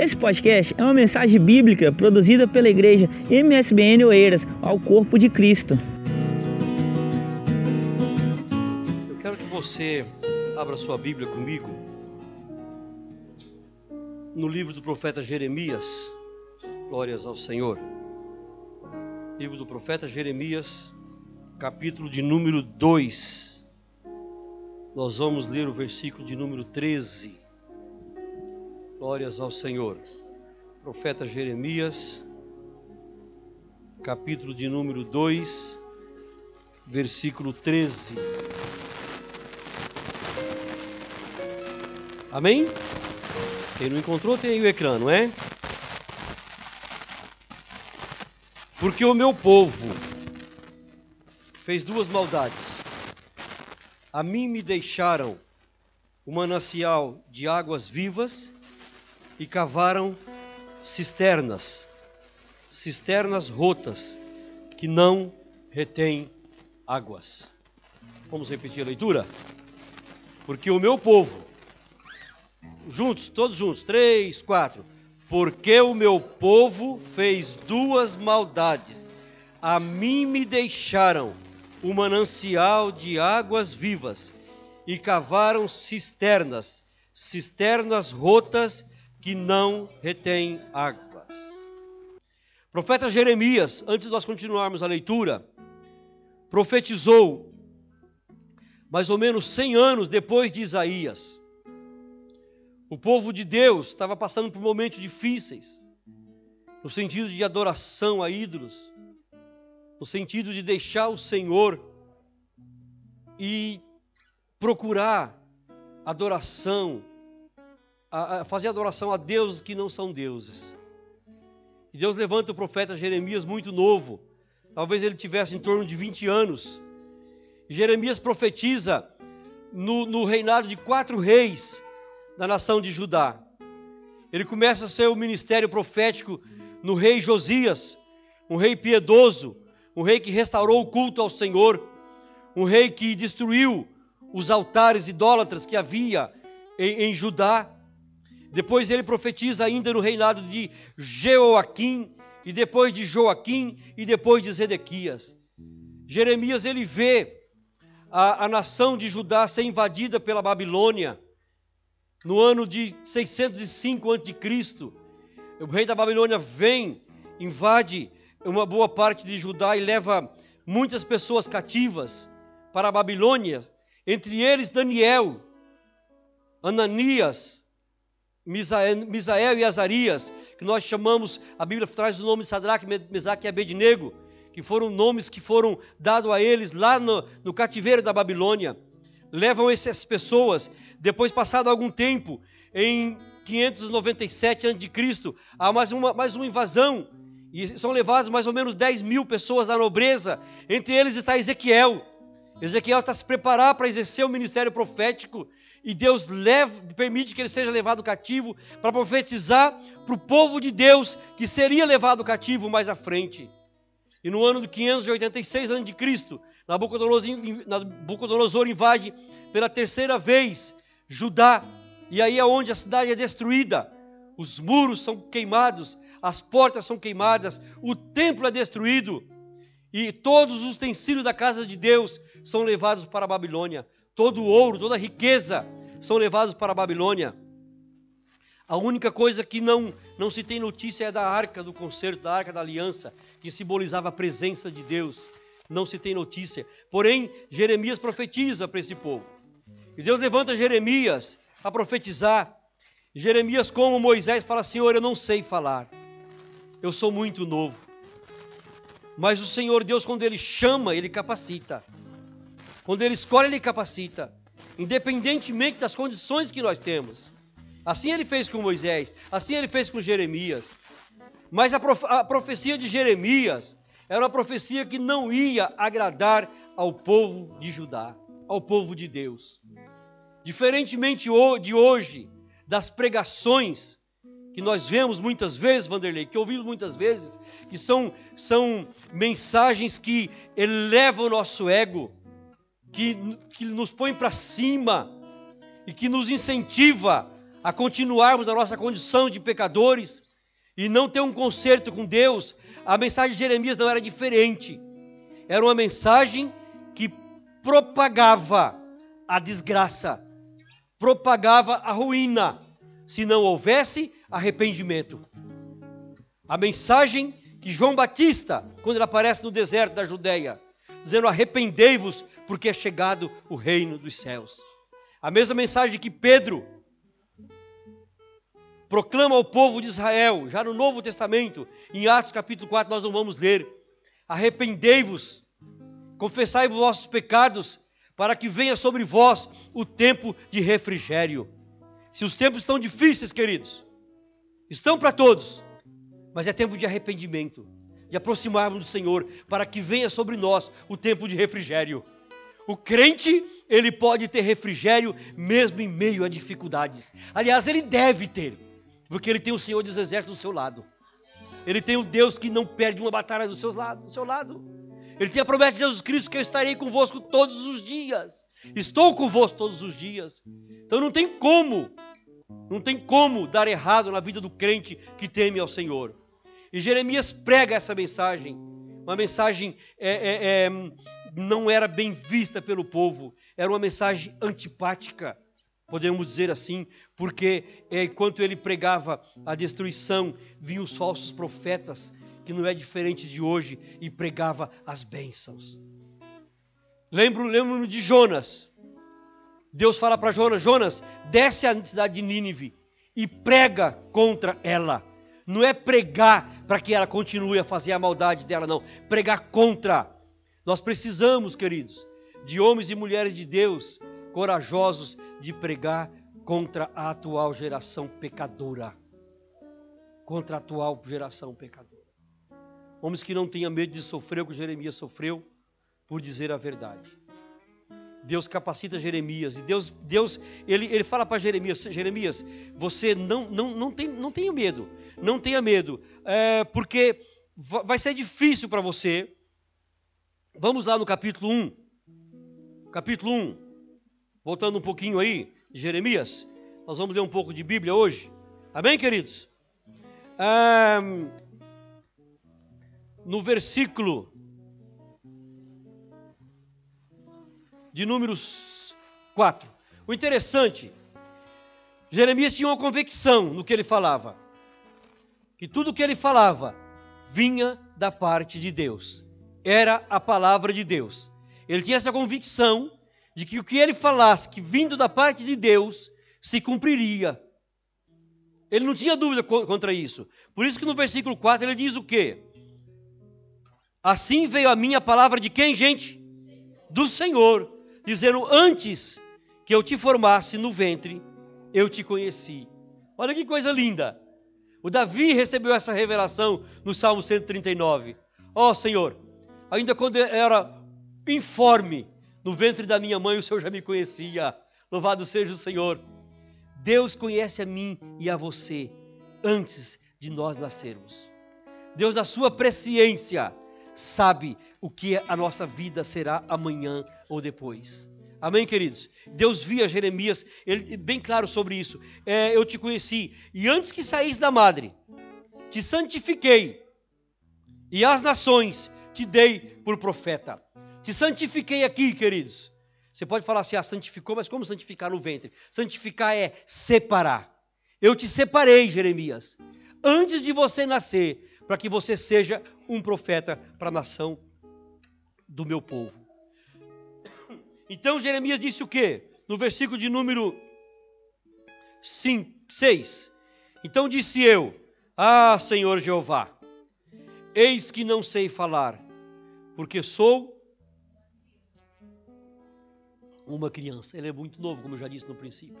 Esse podcast é uma mensagem bíblica produzida pela igreja MSBN Oeiras ao Corpo de Cristo. Eu quero que você abra sua Bíblia comigo no livro do profeta Jeremias. Glórias ao Senhor. Livro do profeta Jeremias, capítulo de número 2. Nós vamos ler o versículo de número 13. Glórias ao Senhor. Profeta Jeremias, capítulo de número 2, versículo 13. Amém? Quem não encontrou tem aí o ecrã, não é? Porque o meu povo fez duas maldades. A mim me deixaram o manancial de águas vivas e cavaram cisternas, cisternas rotas que não retêm águas. Vamos repetir a leitura? Porque o meu povo, juntos, todos juntos, três, quatro. Porque o meu povo fez duas maldades. A mim me deixaram o manancial de águas vivas e cavaram cisternas, cisternas rotas que não retém águas. profeta Jeremias, antes de nós continuarmos a leitura, profetizou mais ou menos 100 anos depois de Isaías. O povo de Deus estava passando por momentos difíceis, no sentido de adoração a ídolos, no sentido de deixar o Senhor e procurar adoração a, a fazer adoração a deuses que não são deuses. E Deus levanta o profeta Jeremias muito novo, talvez ele tivesse em torno de 20 anos. Jeremias profetiza no, no reinado de quatro reis da nação de Judá. Ele começa seu ministério profético no rei Josias, um rei piedoso, um rei que restaurou o culto ao Senhor, um rei que destruiu os altares idólatras que havia em, em Judá. Depois ele profetiza ainda no reinado de Jeoaquim, e depois de Joaquim, e depois de Zedequias. Jeremias ele vê a, a nação de Judá ser invadida pela Babilônia no ano de 605 a.C. O rei da Babilônia vem, invade uma boa parte de Judá e leva muitas pessoas cativas para a Babilônia, entre eles Daniel, Ananias, Misael e Azarias, que nós chamamos, a Bíblia traz o nome de Sadraque, Mesaque e Abednego, que foram nomes que foram dados a eles lá no, no cativeiro da Babilônia. Levam essas pessoas, depois passado algum tempo, em 597 a.C., há mais uma, mais uma invasão, e são levados mais ou menos 10 mil pessoas da nobreza, entre eles está Ezequiel. Ezequiel está se preparar para exercer o ministério profético, e Deus leva, permite que ele seja levado cativo para profetizar para o povo de Deus que seria levado cativo mais à frente. E no ano de 586 a.C., Nabucodonosor, invade pela terceira vez Judá, e aí é onde a cidade é destruída. Os muros são queimados, as portas são queimadas, o templo é destruído, e todos os utensílios da casa de Deus são levados para a Babilônia todo o ouro, toda a riqueza são levados para a Babilônia. A única coisa que não, não se tem notícia é da arca do concerto, da arca da aliança, que simbolizava a presença de Deus. Não se tem notícia. Porém, Jeremias profetiza para esse povo. E Deus levanta Jeremias a profetizar. Jeremias, como Moisés, fala: Senhor, eu não sei falar. Eu sou muito novo. Mas o Senhor Deus, quando Ele chama, Ele capacita. Quando Ele escolhe, Ele capacita, independentemente das condições que nós temos. Assim Ele fez com Moisés, assim Ele fez com Jeremias. Mas a, prof a profecia de Jeremias era uma profecia que não ia agradar ao povo de Judá, ao povo de Deus. Diferentemente de hoje, das pregações que nós vemos muitas vezes, Vanderlei, que ouvimos muitas vezes, que são, são mensagens que elevam o nosso ego, que, que nos põe para cima e que nos incentiva a continuarmos na nossa condição de pecadores e não ter um conserto com Deus, a mensagem de Jeremias não era diferente. Era uma mensagem que propagava a desgraça, propagava a ruína, se não houvesse arrependimento. A mensagem que João Batista, quando ele aparece no deserto da Judéia, dizendo: Arrependei-vos, porque é chegado o reino dos céus. A mesma mensagem que Pedro proclama ao povo de Israel, já no Novo Testamento, em Atos capítulo 4, nós não vamos ler. Arrependei-vos, confessai os vossos pecados, para que venha sobre vós o tempo de refrigério. Se os tempos estão difíceis, queridos, estão para todos, mas é tempo de arrependimento, de aproximarmos do Senhor, para que venha sobre nós o tempo de refrigério. O crente, ele pode ter refrigério mesmo em meio a dificuldades. Aliás, ele deve ter, porque ele tem o Senhor dos Exércitos do seu lado. Ele tem o Deus que não perde uma batalha do seu lado. Do seu lado. Ele tem a promessa de Jesus Cristo que eu estarei convosco todos os dias. Estou convosco todos os dias. Então não tem como, não tem como dar errado na vida do crente que teme ao Senhor. E Jeremias prega essa mensagem, uma mensagem é, é, é, não era bem vista pelo povo, era uma mensagem antipática, podemos dizer assim, porque é, enquanto ele pregava a destruição, vinham os falsos profetas, que não é diferente de hoje, e pregava as bênçãos. Lembro, lembro de Jonas. Deus fala para Jonas: Jonas, desce à cidade de Nínive e prega contra ela. Não é pregar para que ela continue a fazer a maldade dela, não. Pregar contra. Nós precisamos, queridos, de homens e mulheres de Deus corajosos de pregar contra a atual geração pecadora. Contra a atual geração pecadora. Homens que não tenham medo de sofrer o que Jeremias sofreu por dizer a verdade. Deus capacita Jeremias e Deus, Deus ele, ele fala para Jeremias, Jeremias, você não, não, não, tem, não tenha medo, não tenha medo, é, porque vai ser difícil para você. Vamos lá no capítulo 1. Capítulo 1. Voltando um pouquinho aí, Jeremias. Nós vamos ler um pouco de Bíblia hoje. Amém, queridos? É, no versículo de números 4. O interessante, Jeremias tinha uma convicção no que ele falava que tudo que ele falava vinha da parte de Deus. Era a palavra de Deus. Ele tinha essa convicção de que o que ele falasse, que vindo da parte de Deus, se cumpriria. Ele não tinha dúvida contra isso. Por isso que no versículo 4 ele diz o quê? Assim veio a minha palavra de quem, gente? Do Senhor, dizendo: Antes que eu te formasse no ventre, eu te conheci. Olha que coisa linda. O Davi recebeu essa revelação no Salmo 139. Ó oh, Senhor, ainda quando era informe no ventre da minha mãe, o Senhor já me conhecia. Louvado seja o Senhor. Deus conhece a mim e a você antes de nós nascermos. Deus, na sua presciência, sabe o que a nossa vida será amanhã ou depois. Amém, queridos? Deus via Jeremias, ele bem claro sobre isso. É, eu te conheci, e antes que saísse da madre, te santifiquei, e as nações te dei por profeta. Te santifiquei aqui, queridos. Você pode falar assim, ah, santificou, mas como santificar no ventre? Santificar é separar. Eu te separei, Jeremias, antes de você nascer, para que você seja um profeta para a nação do meu povo. Então Jeremias disse o quê? No versículo de número 5, 6. Então disse eu: Ah, Senhor Jeová, eis que não sei falar, porque sou uma criança. Ele é muito novo, como eu já disse no princípio.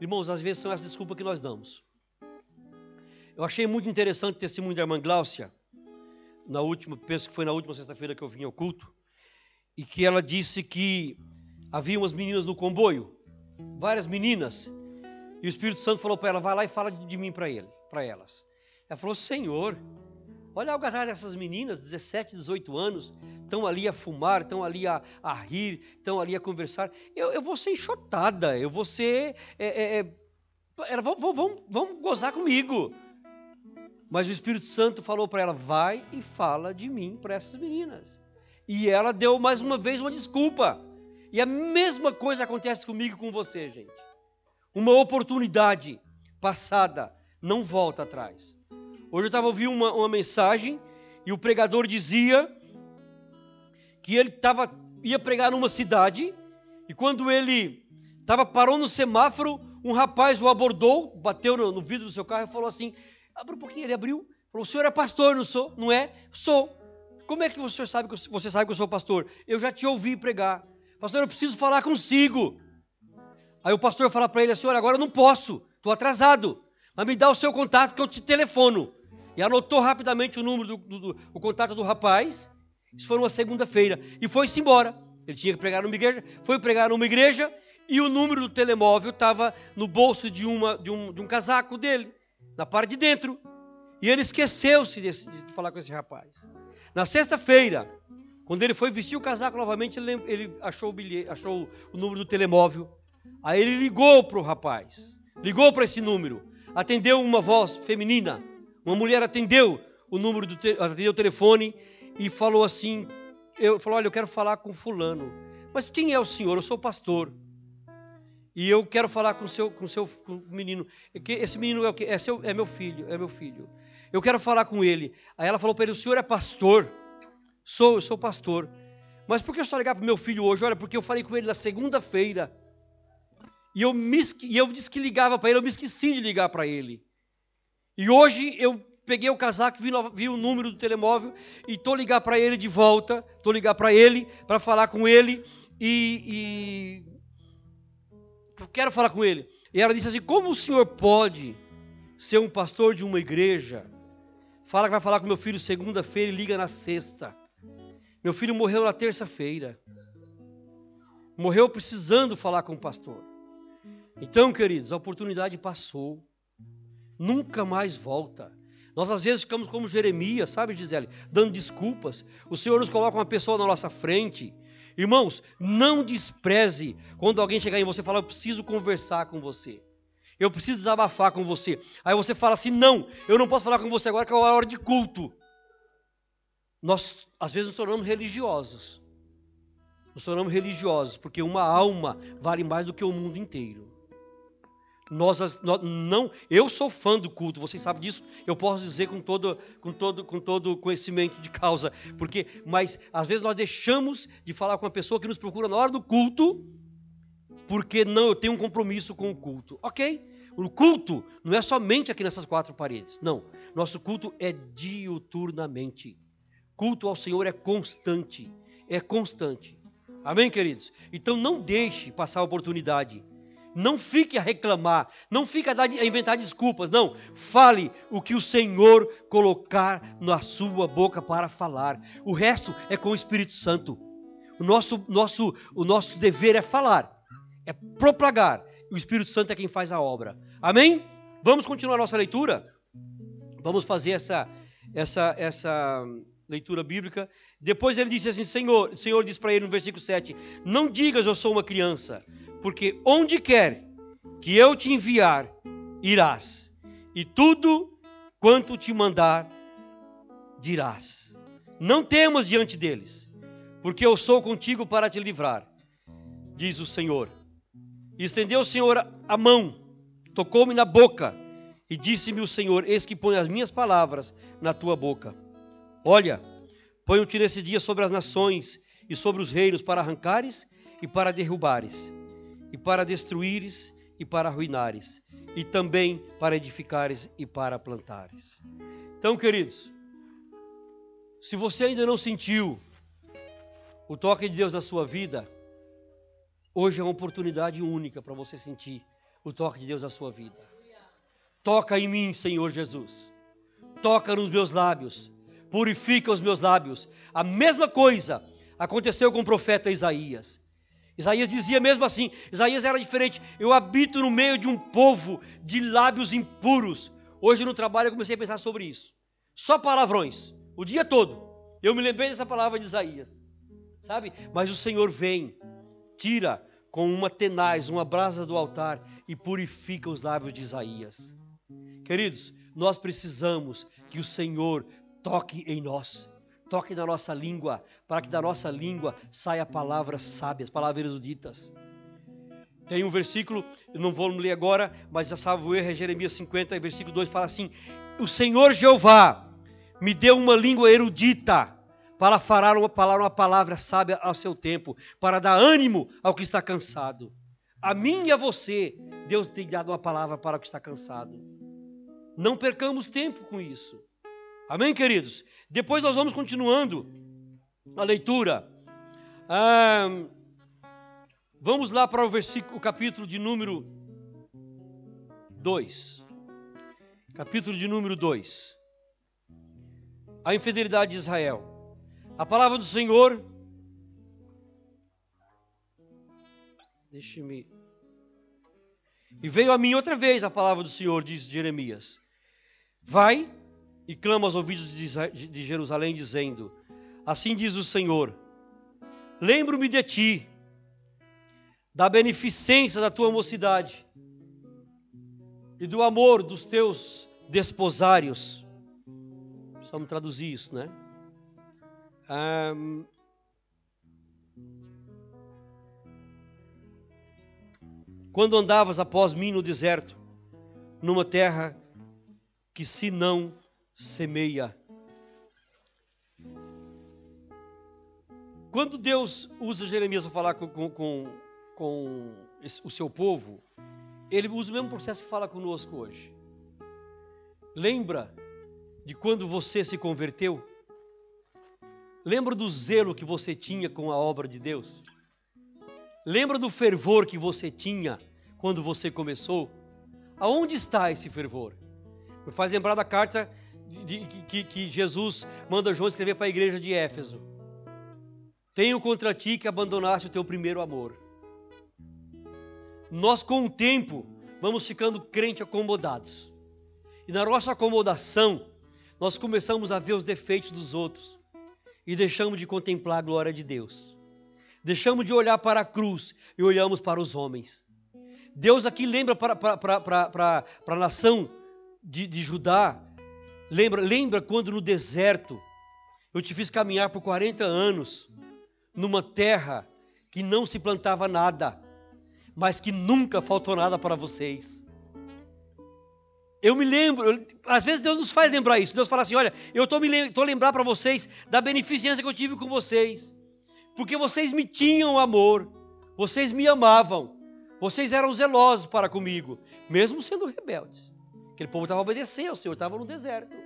Irmãos, às vezes são essas desculpas que nós damos. Eu achei muito interessante o testemunho da irmã Gláucia, na última, penso que foi na última sexta-feira que eu vim ao culto e que ela disse que havia umas meninas no comboio, várias meninas, e o Espírito Santo falou para ela: vai lá e fala de mim para ele, para elas. Ela falou: Senhor, olha a algazarra dessas meninas, 17, 18 anos, estão ali a fumar, estão ali a, a rir, estão ali a conversar. Eu, eu vou ser enxotada, eu vou ser. É, é, é Ela, vamos, vamos, vamos gozar comigo. Mas o Espírito Santo falou para ela: vai e fala de mim para essas meninas. E ela deu mais uma vez uma desculpa. E a mesma coisa acontece comigo e com você, gente. Uma oportunidade passada não volta atrás. Hoje eu estava ouvindo uma, uma mensagem e o pregador dizia que ele tava, ia pregar numa cidade e quando ele tava, parou no semáforo, um rapaz o abordou, bateu no, no vidro do seu carro e falou assim: abre um pouquinho. Ele abriu, falou: o senhor é pastor, não sou? Não é? Sou. Como é que senhor sabe que você sabe que eu sou pastor? Eu já te ouvi pregar. Pastor, eu preciso falar consigo. Aí o pastor fala para ele olha, agora eu não posso, estou atrasado. Mas me dá o seu contato que eu te telefono. E anotou rapidamente o número do, do, do o contato do rapaz. Isso foi uma segunda-feira. E foi-se embora. Ele tinha que pregar numa igreja, foi pregar numa igreja e o número do telemóvel estava no bolso de, uma, de, um, de um casaco dele, na parte de dentro. E ele esqueceu-se de falar com esse rapaz. Na sexta-feira, quando ele foi vestir o casaco novamente, ele, achou, o bilhete, achou o número do telemóvel. Aí ele ligou para o rapaz, ligou para esse número, atendeu uma voz feminina, uma mulher atendeu o número do te, atendeu o telefone e falou assim, eu falou, olha, eu quero falar com fulano. Mas quem é o senhor? Eu sou pastor. E eu quero falar com o seu, com seu menino. Esse menino é o quê? É, seu, é meu filho, é meu filho. Eu quero falar com ele. Aí ela falou para ele: o senhor é pastor? Sou, eu sou pastor. Mas por que eu estou ligando para meu filho hoje? Olha, porque eu falei com ele na segunda-feira. E eu, me, e eu disse que ligava para ele, eu me esqueci de ligar para ele. E hoje eu peguei o casaco, vi, vi o número do telemóvel e estou ligar para ele de volta. Estou ligar para ele, para falar com ele. E, e quero falar com ele. E ela disse assim: Como o senhor pode ser um pastor de uma igreja? Fala que vai falar com meu filho segunda-feira e liga na sexta. Meu filho morreu na terça-feira. Morreu precisando falar com o pastor. Então, queridos, a oportunidade passou. Nunca mais volta. Nós às vezes ficamos como Jeremias, sabe, Gisele? Dando desculpas. O Senhor nos coloca uma pessoa na nossa frente. Irmãos, não despreze quando alguém chegar em você e falar: Eu preciso conversar com você. Eu preciso desabafar com você. Aí você fala assim: Não, eu não posso falar com você agora que é a hora de culto. Nós, às vezes, nos tornamos religiosos. Nos tornamos religiosos, porque uma alma vale mais do que o mundo inteiro. Nós, nós, não, eu sou fã do culto, vocês sabem disso. Eu posso dizer com todo, com todo, com todo conhecimento de causa, porque, mas às vezes nós deixamos de falar com uma pessoa que nos procura na hora do culto, porque não, eu tenho um compromisso com o culto. Ok? O culto não é somente aqui nessas quatro paredes. Não, nosso culto é diuturnamente. Culto ao Senhor é constante, é constante. Amém, queridos? Então não deixe passar a oportunidade. Não fique a reclamar, não fique a, a inventar desculpas, não. Fale o que o Senhor colocar na sua boca para falar. O resto é com o Espírito Santo. O nosso, nosso, o nosso dever é falar, é propagar. O Espírito Santo é quem faz a obra. Amém? Vamos continuar nossa leitura? Vamos fazer essa, essa, essa leitura bíblica. Depois ele disse assim: Senhor, o Senhor diz para ele no versículo 7: Não digas eu sou uma criança, porque onde quer que eu te enviar, irás, e tudo quanto te mandar, dirás. Não temas diante deles, porque eu sou contigo para te livrar, diz o Senhor. E estendeu o Senhor a mão, tocou-me na boca, e disse-me o Senhor: Eis que põe as minhas palavras na tua boca. Olha, ponho-te nesse dia sobre as nações e sobre os reinos para arrancares e para derrubares, e para destruíres e para arruinares, e também para edificares e para plantares. Então, queridos, se você ainda não sentiu o toque de Deus na sua vida, hoje é uma oportunidade única para você sentir o toque de Deus na sua vida. Toca em mim, Senhor Jesus. Toca nos meus lábios purifica os meus lábios. A mesma coisa aconteceu com o profeta Isaías. Isaías dizia mesmo assim: Isaías era diferente. Eu habito no meio de um povo de lábios impuros. Hoje no trabalho eu comecei a pensar sobre isso. Só palavrões, o dia todo. Eu me lembrei dessa palavra de Isaías, sabe? Mas o Senhor vem, tira com uma tenaz, uma brasa do altar e purifica os lábios de Isaías. Queridos, nós precisamos que o Senhor toque em nós, toque na nossa língua, para que da nossa língua saia palavras sábias, palavras eruditas. Tem um versículo, eu não vou ler agora, mas já salvo erro, é Jeremias 50, versículo 2, fala assim: O Senhor Jeová me deu uma língua erudita para falar uma, falar uma palavra sábia ao seu tempo, para dar ânimo ao que está cansado. A mim e a você, Deus tem dado uma palavra para o que está cansado. Não percamos tempo com isso. Amém, queridos? Depois nós vamos continuando a leitura. Ah, Vamos lá para o versículo, o capítulo de número 2. Capítulo de número 2. A infidelidade de Israel. A palavra do Senhor. Deixe-me. E veio a mim outra vez a palavra do Senhor, diz Jeremias. Vai e clama aos ouvidos de Jerusalém, dizendo: Assim diz o Senhor: Lembro-me de ti da beneficência da tua mocidade e do amor dos teus desposários. Precisamos traduzir isso, né? Um, quando andavas após mim no deserto, numa terra que se não semeia. Quando Deus usa Jeremias para falar com, com, com com o seu povo, ele usa o mesmo processo que fala conosco hoje. Lembra de quando você se converteu? Lembra do zelo que você tinha com a obra de Deus? Lembra do fervor que você tinha quando você começou? Aonde está esse fervor? Me faz lembrar da carta de, de, que, que Jesus manda João escrever para a igreja de Éfeso. Tenho contra ti que abandonaste o teu primeiro amor. Nós, com o tempo, vamos ficando crente acomodados. E na nossa acomodação, nós começamos a ver os defeitos dos outros e deixamos de contemplar a glória de Deus. Deixamos de olhar para a cruz e olhamos para os homens. Deus aqui lembra para, para, para, para, a nação de, de Judá, lembra, lembra quando no deserto eu te fiz caminhar por 40 anos numa terra que não se plantava nada mas que nunca faltou nada para vocês. Eu me lembro, eu, às vezes Deus nos faz lembrar isso. Deus fala assim: olha, eu estou lem lembrar para vocês da beneficência que eu tive com vocês, porque vocês me tinham amor, vocês me amavam, vocês eram zelosos para comigo, mesmo sendo rebeldes. Aquele povo estava obedecendo, o Senhor estava no deserto.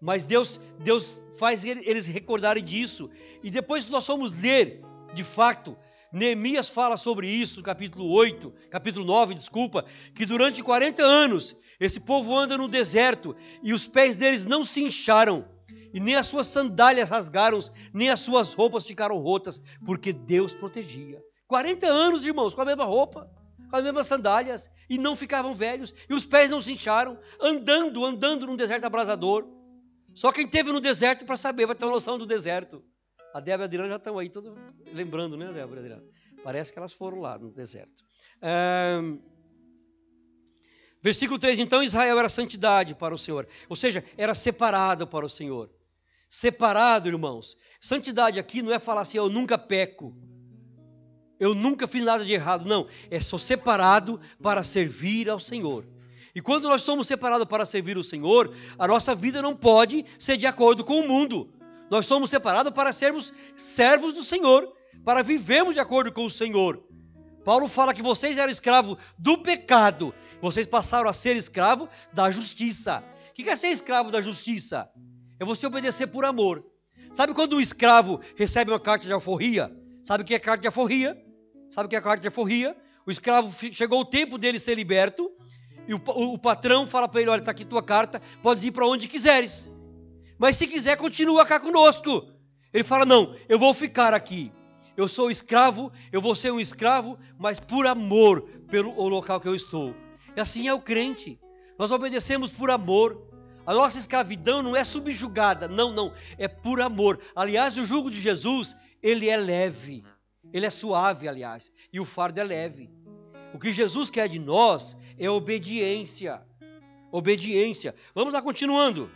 Mas Deus, Deus faz eles recordarem disso. E depois nós fomos ler, de fato, Neemias fala sobre isso no capítulo 8, capítulo 9, desculpa, que durante 40 anos esse povo anda no deserto e os pés deles não se incharam, e nem as suas sandálias rasgaram, nem as suas roupas ficaram rotas, porque Deus protegia. 40 anos, irmãos, com a mesma roupa, com as mesmas sandálias, e não ficavam velhos, e os pés não se incharam, andando, andando num deserto abrasador. Só quem teve no deserto para saber vai ter uma noção do deserto. A Débora e a Adriana já estão aí, todo lembrando, né, Débora e Adriana? Parece que elas foram lá no deserto. versículo 3, então Israel era santidade para o Senhor, ou seja, era separado para o Senhor. Separado, irmãos. Santidade aqui não é falar assim, eu nunca peco, eu nunca fiz nada de errado. Não, é só separado para servir ao Senhor. E quando nós somos separados para servir o Senhor, a nossa vida não pode ser de acordo com o mundo. Nós somos separados para sermos servos do Senhor, para vivermos de acordo com o Senhor. Paulo fala que vocês eram escravos do pecado, vocês passaram a ser escravos da justiça. O que é ser escravo da justiça? É você obedecer por amor. Sabe quando um escravo recebe uma carta de alforria? Sabe o que é carta de alforria? Sabe o que é carta de alforria? O escravo chegou o tempo dele ser liberto e o, o, o patrão fala para ele: Olha, está aqui tua carta, podes ir para onde quiseres. Mas se quiser, continua cá conosco. Ele fala: Não, eu vou ficar aqui. Eu sou escravo, eu vou ser um escravo, mas por amor pelo local que eu estou. E assim é o crente. Nós obedecemos por amor. A nossa escravidão não é subjugada, não, não, é por amor. Aliás, o jugo de Jesus, ele é leve. Ele é suave, aliás, e o fardo é leve. O que Jesus quer de nós é obediência. Obediência. Vamos lá, continuando.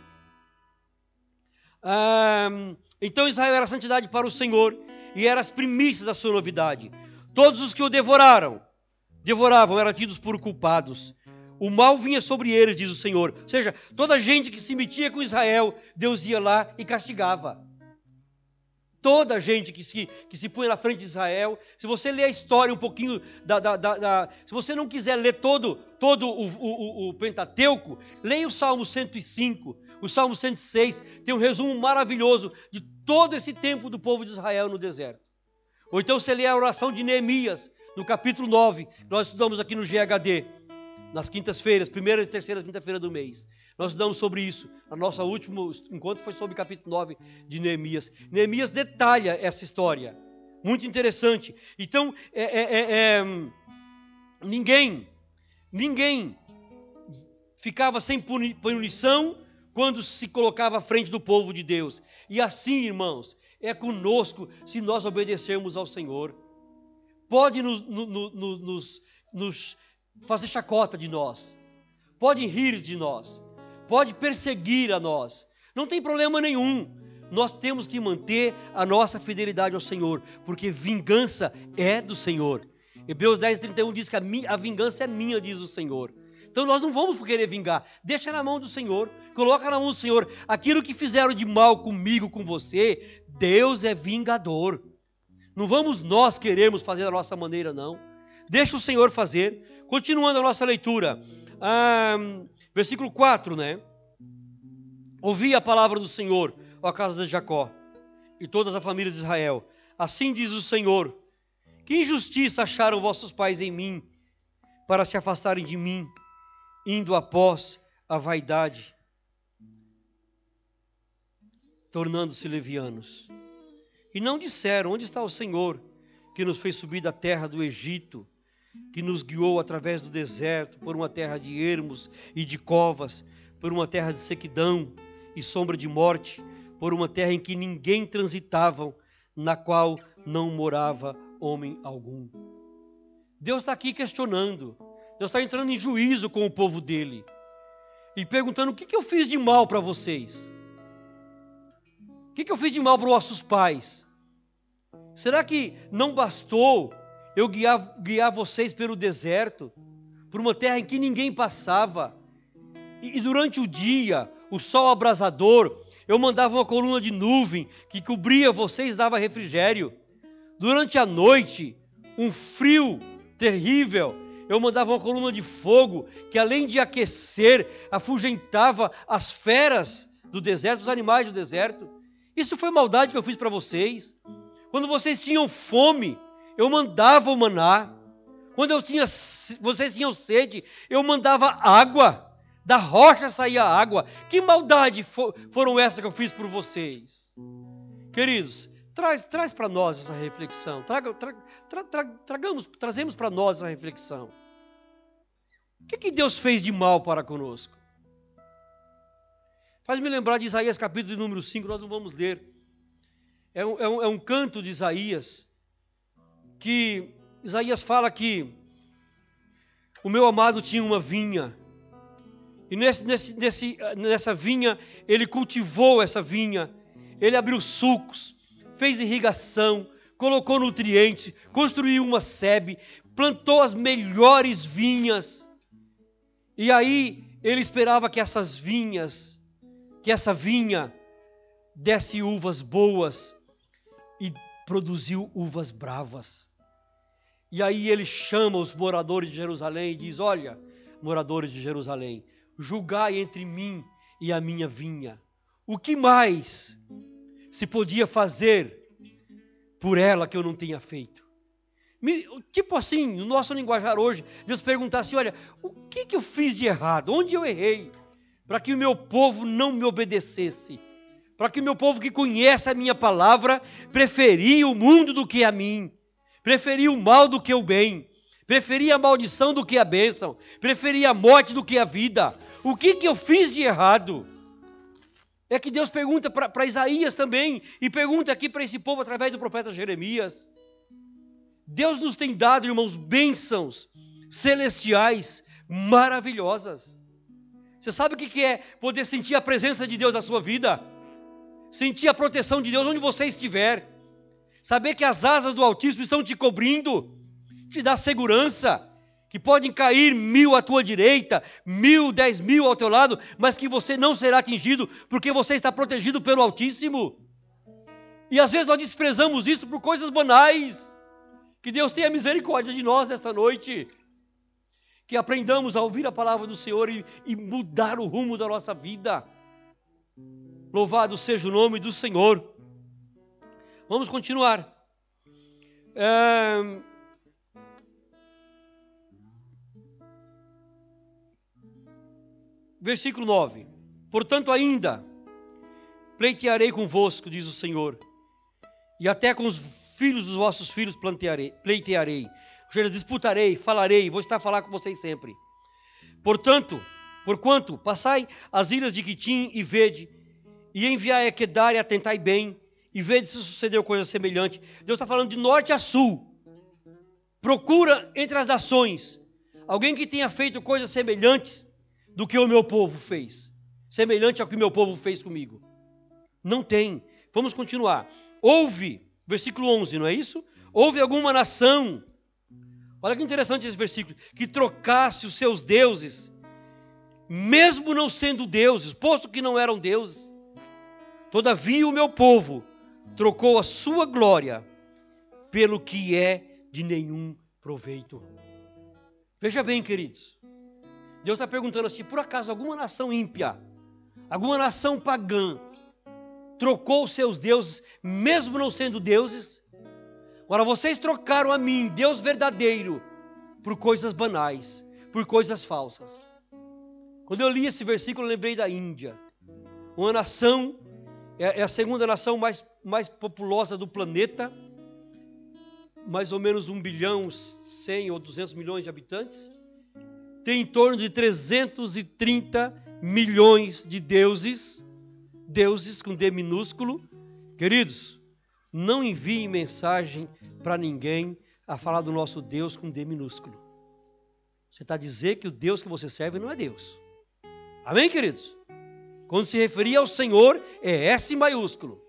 Então Israel era santidade para o Senhor e era as primícias da sua novidade. Todos os que o devoraram, devoravam, eram tidos por culpados. O mal vinha sobre eles, diz o Senhor. Ou seja, toda gente que se metia com Israel, Deus ia lá e castigava. Toda gente que se, que se põe na frente de Israel, se você ler a história um pouquinho da. da, da, da se você não quiser ler todo, todo o, o, o, Pentateuco, leia o Salmo 105, o Salmo 106, tem um resumo maravilhoso de todo esse tempo do povo de Israel no deserto. Ou então você lê a oração de Neemias, no capítulo 9, nós estudamos aqui no GHD, nas quintas-feiras, primeira e terceira quinta-feira do mês. Nós estudamos sobre isso. A nossa último encontro foi sobre o capítulo 9 de Neemias. Neemias detalha essa história. Muito interessante. Então, é, é, é, é ninguém, ninguém ficava sem punição quando se colocava à frente do povo de Deus. E assim, irmãos, é conosco se nós obedecermos ao Senhor. Pode nos, nos, nos fazer chacota de nós, pode rir de nós, pode perseguir a nós, não tem problema nenhum. Nós temos que manter a nossa fidelidade ao Senhor, porque vingança é do Senhor. Hebreus 10, 31 diz que a, minha, a vingança é minha, diz o Senhor. Então nós não vamos querer vingar. Deixa na mão do Senhor. Coloca na mão do Senhor. Aquilo que fizeram de mal comigo, com você, Deus é vingador. Não vamos nós queremos fazer da nossa maneira, não. Deixa o Senhor fazer. Continuando a nossa leitura. Ah, versículo 4, né? Ouvi a palavra do Senhor, ó casa de Jacó, e todas as famílias de Israel. Assim diz o Senhor: Que injustiça acharam vossos pais em mim, para se afastarem de mim indo após a vaidade, tornando-se levianos. E não disseram: Onde está o Senhor que nos fez subir da terra do Egito, que nos guiou através do deserto, por uma terra de ermos e de covas, por uma terra de sequidão e sombra de morte, por uma terra em que ninguém transitava, na qual não morava homem algum. Deus está aqui questionando. Deus está entrando em juízo com o povo dele e perguntando: o que, que eu fiz de mal para vocês? O que, que eu fiz de mal para os vossos pais? Será que não bastou eu guiar, guiar vocês pelo deserto, por uma terra em que ninguém passava? E, e durante o dia, o sol abrasador, eu mandava uma coluna de nuvem que cobria vocês, dava refrigério. Durante a noite, um frio terrível, eu mandava uma coluna de fogo que, além de aquecer, afugentava as feras do deserto, os animais do deserto. Isso foi maldade que eu fiz para vocês. Quando vocês tinham fome, eu mandava o maná. Quando eu tinha, vocês tinham sede, eu mandava água. Da rocha saía água. Que maldade foram essas que eu fiz por vocês? Queridos, traz, traz para nós essa reflexão. Traga, tra, tra, tra, tragamos, trazemos para nós essa reflexão. Que, que Deus fez de mal para conosco? Faz-me lembrar de Isaías capítulo número 5, nós não vamos ler. É um, é um, é um canto de Isaías, que Isaías fala que o meu amado tinha uma vinha, e nesse, nesse, nesse, nessa vinha, ele cultivou essa vinha, ele abriu sucos, fez irrigação, colocou nutrientes, construiu uma sebe, plantou as melhores vinhas. E aí ele esperava que essas vinhas, que essa vinha desse uvas boas e produziu uvas bravas. E aí ele chama os moradores de Jerusalém e diz: Olha, moradores de Jerusalém, julgai entre mim e a minha vinha. O que mais se podia fazer por ela que eu não tenha feito? Tipo assim, no nosso linguajar hoje, Deus perguntasse: olha, o que, que eu fiz de errado? Onde eu errei? Para que o meu povo não me obedecesse. Para que o meu povo que conhece a minha palavra preferia o mundo do que a mim. Preferia o mal do que o bem. Preferia a maldição do que a bênção. Preferia a morte do que a vida. O que, que eu fiz de errado? É que Deus pergunta para Isaías também, e pergunta aqui para esse povo através do profeta Jeremias. Deus nos tem dado, irmãos, bênçãos celestiais maravilhosas. Você sabe o que é poder sentir a presença de Deus na sua vida? Sentir a proteção de Deus onde você estiver. Saber que as asas do Altíssimo estão te cobrindo, te dá segurança. Que podem cair mil à tua direita, mil, dez mil ao teu lado, mas que você não será atingido, porque você está protegido pelo Altíssimo. E às vezes nós desprezamos isso por coisas banais. Que Deus tenha misericórdia de nós nesta noite. Que aprendamos a ouvir a palavra do Senhor e, e mudar o rumo da nossa vida. Louvado seja o nome do Senhor. Vamos continuar. É... Versículo 9. Portanto, ainda pleitearei convosco, diz o Senhor, e até com os filhos dos vossos filhos plantearei, pleitearei. Ou seja, disputarei, falarei, vou estar a falar com vocês sempre. Portanto, porquanto passai as ilhas de Quitim e vede, e enviai a Quedar e atentai bem, e vede se sucedeu coisa semelhante. Deus está falando de norte a sul. Procura entre as nações alguém que tenha feito coisas semelhantes do que o meu povo fez, semelhante ao que o meu povo fez comigo. Não tem. Vamos continuar. Houve Versículo 11, não é isso? Houve alguma nação, olha que interessante esse versículo, que trocasse os seus deuses, mesmo não sendo deuses, posto que não eram deuses. Todavia o meu povo trocou a sua glória pelo que é de nenhum proveito. Veja bem, queridos. Deus está perguntando assim: por acaso alguma nação ímpia, alguma nação pagã, trocou os seus deuses, mesmo não sendo deuses. Agora vocês trocaram a mim, Deus verdadeiro, por coisas banais, por coisas falsas. Quando eu li esse versículo, eu lembrei da Índia, uma nação, é, é a segunda nação mais, mais populosa do planeta, mais ou menos um bilhão, 100 ou 200 milhões de habitantes, tem em torno de 330 milhões de deuses deuses com D minúsculo. Queridos, não enviem mensagem para ninguém a falar do nosso Deus com D minúsculo. Você está a dizer que o Deus que você serve não é Deus. Amém, queridos? Quando se referir ao Senhor, é S maiúsculo.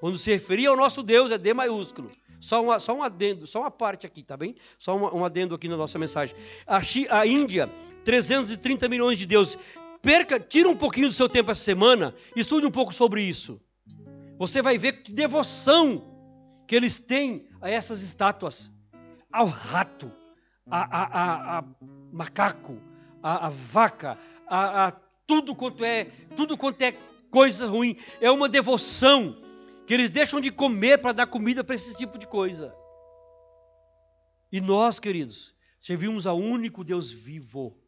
Quando se referir ao nosso Deus, é D maiúsculo. Só, uma, só um adendo, só uma parte aqui, tá bem? Só uma, um adendo aqui na nossa mensagem. A, a Índia, 330 milhões de deuses perca, tira um pouquinho do seu tempo essa semana, estude um pouco sobre isso. Você vai ver que devoção que eles têm a essas estátuas, ao rato, a, a, a, a macaco, a, vaca, a, tudo quanto é, tudo quanto é coisa ruim, é uma devoção que eles deixam de comer para dar comida para esse tipo de coisa. E nós, queridos, servimos ao único Deus vivo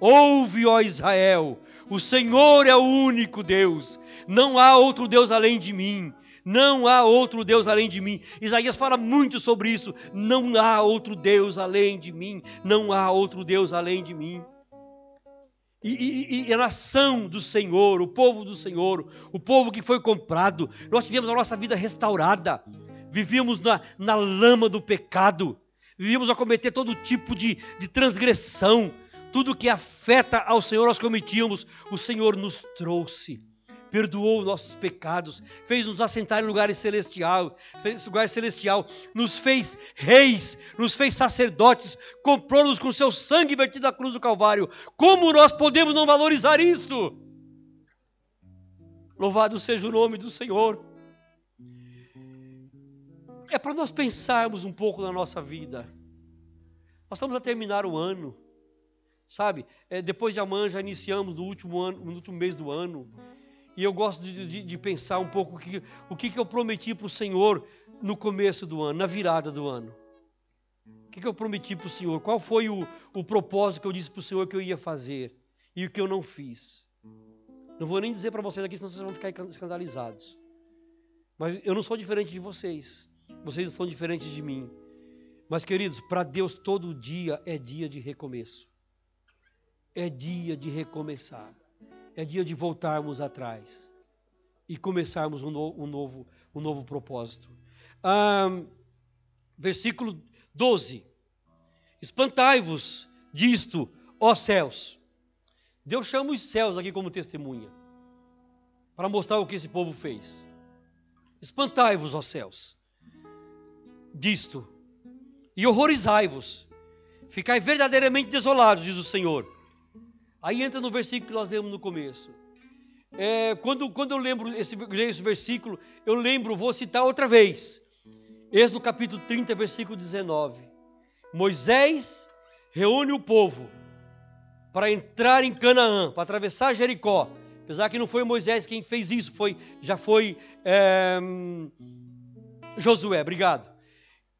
Ouve, ó Israel, o Senhor é o único Deus, não há outro Deus além de mim. Não há outro Deus além de mim. Isaías fala muito sobre isso. Não há outro Deus além de mim. Não há outro Deus além de mim. E, e, e, a nação do Senhor, o povo do Senhor, o povo que foi comprado, nós tivemos a nossa vida restaurada, vivíamos na, na lama do pecado, vivíamos a cometer todo tipo de, de transgressão, tudo que afeta ao Senhor nós cometíamos, o Senhor nos trouxe. Perdoou nossos pecados, fez-nos assentar em lugares celestial, fez lugar celestial, nos fez reis, nos fez sacerdotes, comprou-nos com seu sangue vertido na cruz do Calvário. Como nós podemos não valorizar isso? Louvado seja o nome do Senhor. É para nós pensarmos um pouco na nossa vida. Nós estamos a terminar o ano sabe? É, depois de amanhã já iniciamos no último ano, no último mês do ano. E eu gosto de, de, de pensar um pouco o que, o que, que eu prometi para o Senhor no começo do ano, na virada do ano. O que, que eu prometi para o Senhor? Qual foi o, o propósito que eu disse para o Senhor que eu ia fazer e o que eu não fiz? Não vou nem dizer para vocês aqui, senão vocês vão ficar escandalizados. Mas eu não sou diferente de vocês. Vocês são diferentes de mim. Mas, queridos, para Deus todo dia é dia de recomeço. É dia de recomeçar. É dia de voltarmos atrás e começarmos um, no, um novo, um novo propósito. Ah, versículo 12. Espantai-vos disto, ó céus. Deus chama os céus aqui como testemunha, para mostrar o que esse povo fez. Espantai-vos, ó céus, disto, e horrorizai-vos, ficai verdadeiramente desolados, diz o Senhor. Aí entra no versículo que nós lemos no começo. É, quando, quando eu lembro esse, esse versículo, eu lembro, vou citar outra vez. Êxodo capítulo 30, versículo 19. Moisés reúne o povo para entrar em Canaã, para atravessar Jericó. Apesar que não foi Moisés quem fez isso, foi já foi é, Josué, obrigado,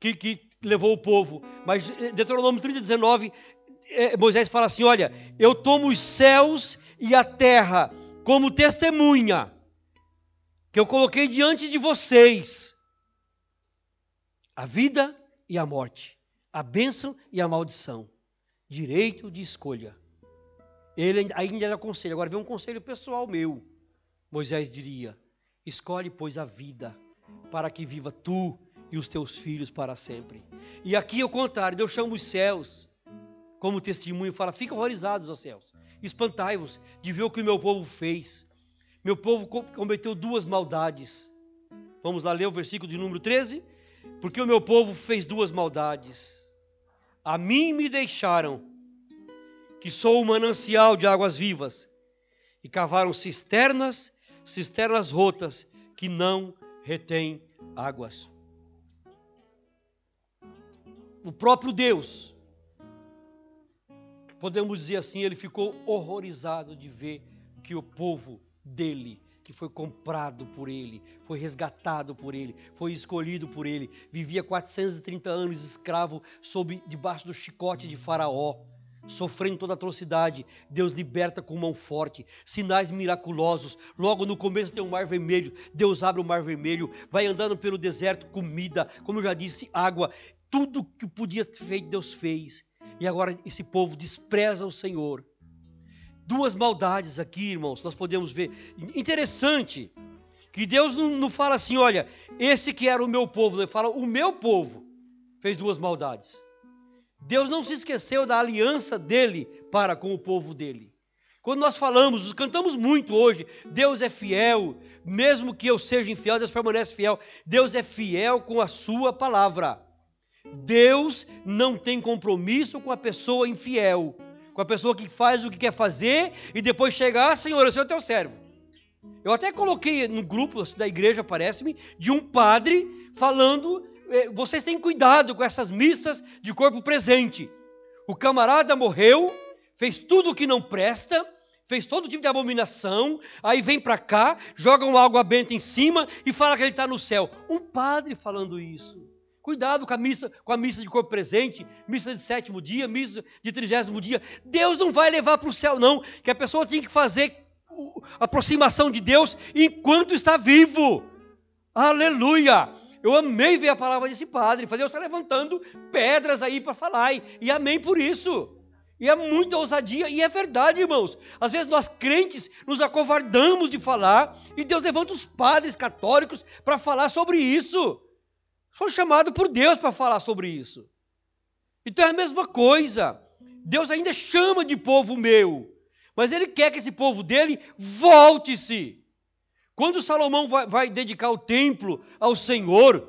que, que, levou o povo. Mas eh, Deuteronômio 30, 19, é, Moisés fala assim: Olha, eu tomo os céus e a terra como testemunha, que eu coloquei diante de vocês a vida e a morte, a bênção e a maldição, direito de escolha. Ele ainda era conselho, agora vem um conselho pessoal meu. Moisés diria: Escolhe, pois, a vida, para que viva tu e os teus filhos para sempre. E aqui, ao contrário, Deus chama os céus como testemunho, fala: Fica horrorizados, ó céus, espantai-vos de ver o que o meu povo fez. Meu povo cometeu duas maldades. Vamos lá ler o versículo de número 13. Porque o meu povo fez duas maldades. A mim me deixaram, que sou o manancial de águas vivas, e cavaram cisternas, cisternas rotas, que não retêm águas. O próprio Deus, podemos dizer assim, ele ficou horrorizado de ver que o povo dele que foi comprado por ele, foi resgatado por ele, foi escolhido por ele, vivia 430 anos escravo sob debaixo do chicote de Faraó, sofrendo toda atrocidade. Deus liberta com mão forte, sinais miraculosos. Logo no começo tem o um mar vermelho, Deus abre o mar vermelho, vai andando pelo deserto, comida, como eu já disse, água, tudo que podia ter feito, Deus fez. E agora esse povo despreza o Senhor duas maldades aqui, irmãos, nós podemos ver. Interessante que Deus não, não fala assim, olha, esse que era o meu povo, ele fala, o meu povo fez duas maldades. Deus não se esqueceu da aliança dele para com o povo dele. Quando nós falamos, cantamos muito hoje, Deus é fiel, mesmo que eu seja infiel, Deus permanece fiel. Deus é fiel com a sua palavra. Deus não tem compromisso com a pessoa infiel com a pessoa que faz o que quer fazer e depois chegar, ah, Senhor, eu sou teu servo. Eu até coloquei no grupo da igreja, parece-me, de um padre falando: eh, vocês têm cuidado com essas missas de corpo presente. O camarada morreu, fez tudo o que não presta, fez todo tipo de abominação, aí vem para cá, joga uma água benta em cima e fala que ele está no céu. Um padre falando isso. Cuidado com a missa, com a missa de corpo presente, missa de sétimo dia, missa de trigésimo dia. Deus não vai levar para o céu, não. Que a pessoa tem que fazer aproximação de Deus enquanto está vivo. Aleluia! Eu amei ver a palavra desse padre. Deus está levantando pedras aí para falar. E amém por isso. E é muita ousadia, e é verdade, irmãos. Às vezes nós crentes nos acovardamos de falar, e Deus levanta os padres católicos para falar sobre isso. Foi chamado por Deus para falar sobre isso. Então é a mesma coisa. Deus ainda chama de povo meu, mas Ele quer que esse povo dele volte-se. Quando Salomão vai, vai, dedicar o templo ao Senhor,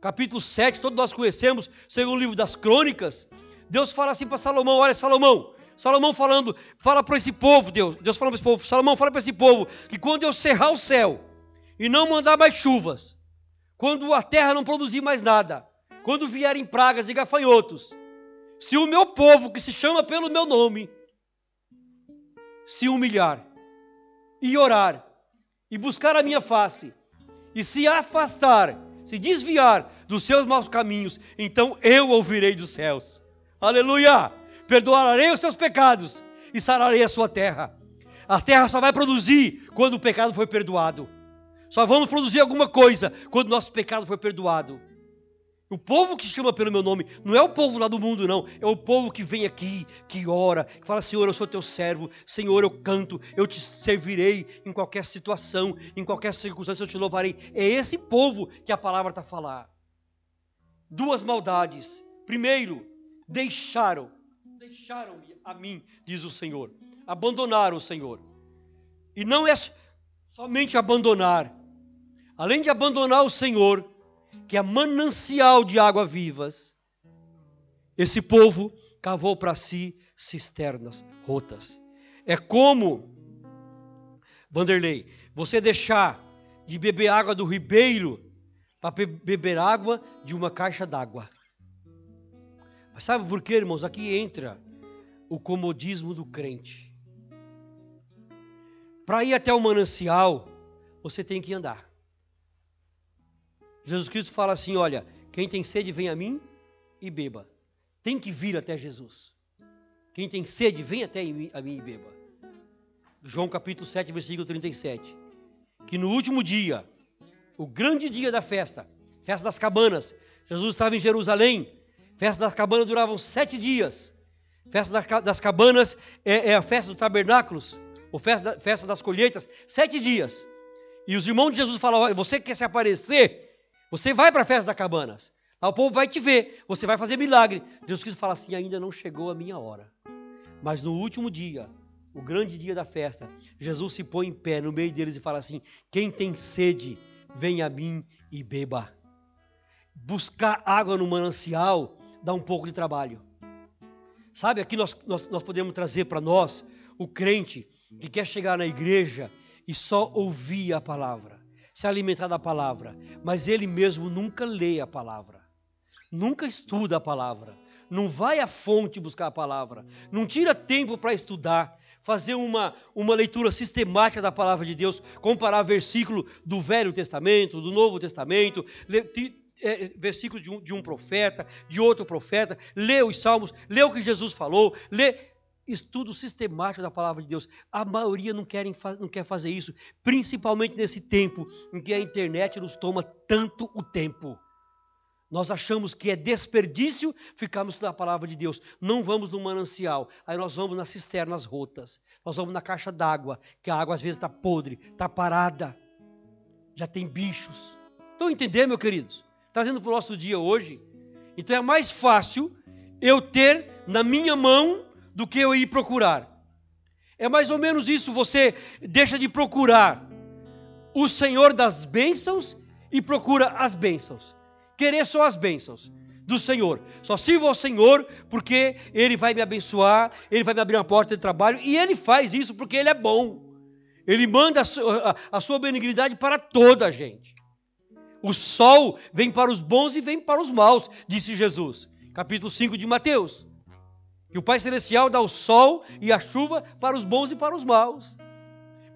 capítulo 7, todos nós conhecemos, segundo o livro das crônicas, Deus fala assim para Salomão: Olha, Salomão, Salomão falando, fala para esse povo, Deus, Deus falando para esse povo, Salomão fala para esse povo que quando eu cerrar o céu e não mandar mais chuvas, quando a terra não produzir mais nada, quando vierem pragas e gafanhotos, se o meu povo, que se chama pelo meu nome, se humilhar e orar e buscar a minha face e se afastar, se desviar dos seus maus caminhos, então eu ouvirei dos céus. Aleluia! Perdoarei os seus pecados e sararei a sua terra. A terra só vai produzir quando o pecado foi perdoado. Só vamos produzir alguma coisa quando nosso pecado for perdoado. O povo que chama pelo meu nome não é o povo lá do mundo, não. É o povo que vem aqui, que ora, que fala: Senhor, eu sou teu servo. Senhor, eu canto, eu te servirei em qualquer situação, em qualquer circunstância, eu te louvarei. É esse povo que a palavra está a falar. Duas maldades. Primeiro, deixaram, deixaram-me a mim, diz o Senhor. Abandonaram o Senhor. E não é somente abandonar. Além de abandonar o Senhor, que é manancial de água vivas, esse povo cavou para si cisternas rotas. É como, Vanderlei, você deixar de beber água do ribeiro para beber água de uma caixa d'água. Mas sabe por quê, irmãos? Aqui entra o comodismo do crente. Para ir até o manancial, você tem que andar. Jesus Cristo fala assim: olha, quem tem sede, vem a mim e beba. Tem que vir até Jesus. Quem tem sede, vem até a mim e beba. João capítulo 7, versículo 37. Que no último dia, o grande dia da festa, festa das cabanas, Jesus estava em Jerusalém. Festa das cabanas duravam sete dias. Festa das cabanas é, é a festa dos tabernáculos, ou festa, festa das colheitas, sete dias. E os irmãos de Jesus falaram: você quer se aparecer? Você vai para a festa das cabanas. o povo vai te ver, você vai fazer milagre. Jesus Cristo fala assim: ainda não chegou a minha hora. Mas no último dia, o grande dia da festa, Jesus se põe em pé no meio deles e fala assim: Quem tem sede, venha a mim e beba. Buscar água no manancial dá um pouco de trabalho. Sabe, aqui nós, nós, nós podemos trazer para nós o crente que quer chegar na igreja e só ouvir a palavra, se alimentar da palavra, mas ele mesmo nunca lê a palavra, nunca estuda a palavra, não vai à fonte buscar a palavra, não tira tempo para estudar, fazer uma, uma leitura sistemática da palavra de Deus, comparar versículo do Velho Testamento, do Novo Testamento, é, versículo de um, de um profeta, de outro profeta, lê os salmos, lê o que Jesus falou, lê estudo sistemático da palavra de Deus. A maioria não, querem, não quer fazer isso, principalmente nesse tempo em que a internet nos toma tanto o tempo. Nós achamos que é desperdício ficarmos na palavra de Deus. Não vamos no manancial, aí nós vamos nas cisternas rotas. Nós vamos na caixa d'água, que a água às vezes está podre, está parada, já tem bichos. Estão entendendo, meus queridos? Trazendo para o nosso dia hoje. Então é mais fácil eu ter na minha mão do que eu ir procurar. É mais ou menos isso. Você deixa de procurar o Senhor das bênçãos e procura as bênçãos querer só as bênçãos do Senhor. Só sirvo ao Senhor porque Ele vai me abençoar, Ele vai me abrir uma porta de trabalho e Ele faz isso porque Ele é bom. Ele manda a sua, benignidade para toda a gente. O sol vem para os bons e vem para os maus, disse Jesus. Capítulo 5 de Mateus. Que o Pai Celestial dá o sol e a chuva para os bons e para os maus.